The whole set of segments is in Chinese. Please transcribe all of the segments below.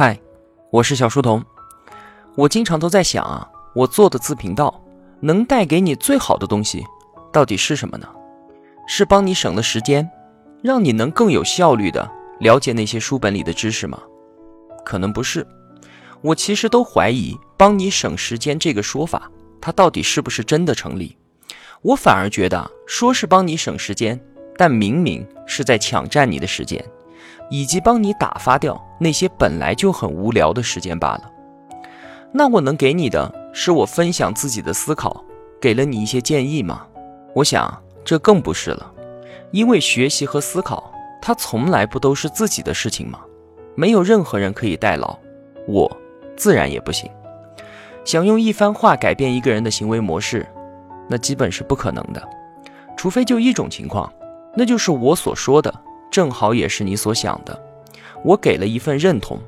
嗨，我是小书童。我经常都在想啊，我做的自频道能带给你最好的东西，到底是什么呢？是帮你省了时间，让你能更有效率的了解那些书本里的知识吗？可能不是。我其实都怀疑“帮你省时间”这个说法，它到底是不是真的成立？我反而觉得，说是帮你省时间，但明明是在抢占你的时间。以及帮你打发掉那些本来就很无聊的时间罢了。那我能给你的是我分享自己的思考，给了你一些建议吗？我想这更不是了，因为学习和思考，它从来不都是自己的事情吗？没有任何人可以代劳，我自然也不行。想用一番话改变一个人的行为模式，那基本是不可能的，除非就一种情况，那就是我所说的。正好也是你所想的，我给了一份认同，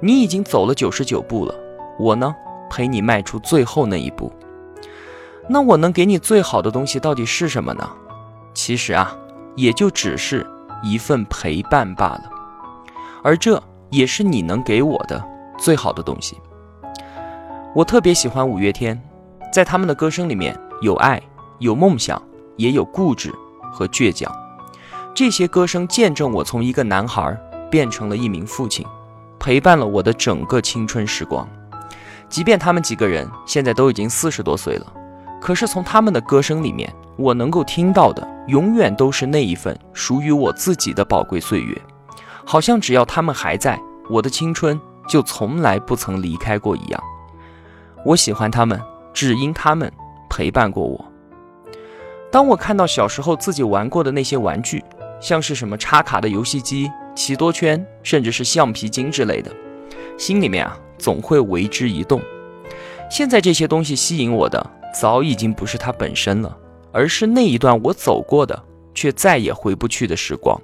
你已经走了九十九步了，我呢陪你迈出最后那一步。那我能给你最好的东西到底是什么呢？其实啊，也就只是一份陪伴罢了，而这也是你能给我的最好的东西。我特别喜欢五月天，在他们的歌声里面有爱，有梦想，也有固执和倔强。这些歌声见证我从一个男孩变成了一名父亲，陪伴了我的整个青春时光。即便他们几个人现在都已经四十多岁了，可是从他们的歌声里面，我能够听到的永远都是那一份属于我自己的宝贵岁月。好像只要他们还在，我的青春就从来不曾离开过一样。我喜欢他们，只因他们陪伴过我。当我看到小时候自己玩过的那些玩具，像是什么插卡的游戏机、奇多圈，甚至是橡皮筋之类的，心里面啊总会为之一动。现在这些东西吸引我的，早已经不是它本身了，而是那一段我走过的却再也回不去的时光。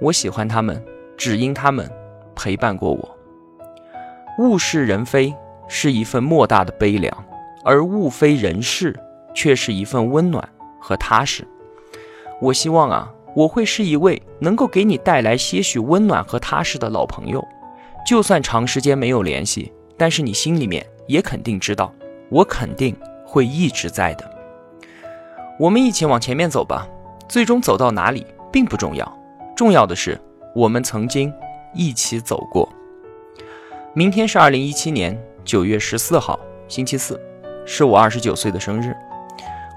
我喜欢他们，只因他们陪伴过我。物是人非是一份莫大的悲凉，而物非人事却是一份温暖和踏实。我希望啊。我会是一位能够给你带来些许温暖和踏实的老朋友，就算长时间没有联系，但是你心里面也肯定知道，我肯定会一直在的。我们一起往前面走吧，最终走到哪里并不重要，重要的是我们曾经一起走过。明天是二零一七年九月十四号，星期四，是我二十九岁的生日。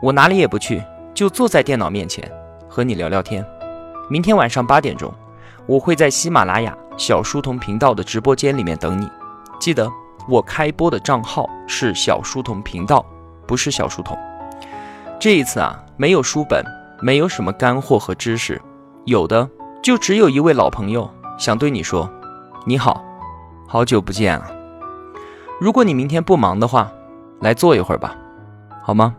我哪里也不去，就坐在电脑面前。和你聊聊天。明天晚上八点钟，我会在喜马拉雅小书童频道的直播间里面等你。记得我开播的账号是小书童频道，不是小书童。这一次啊，没有书本，没有什么干货和知识，有的就只有一位老朋友想对你说：你好，好久不见啊！如果你明天不忙的话，来坐一会儿吧，好吗？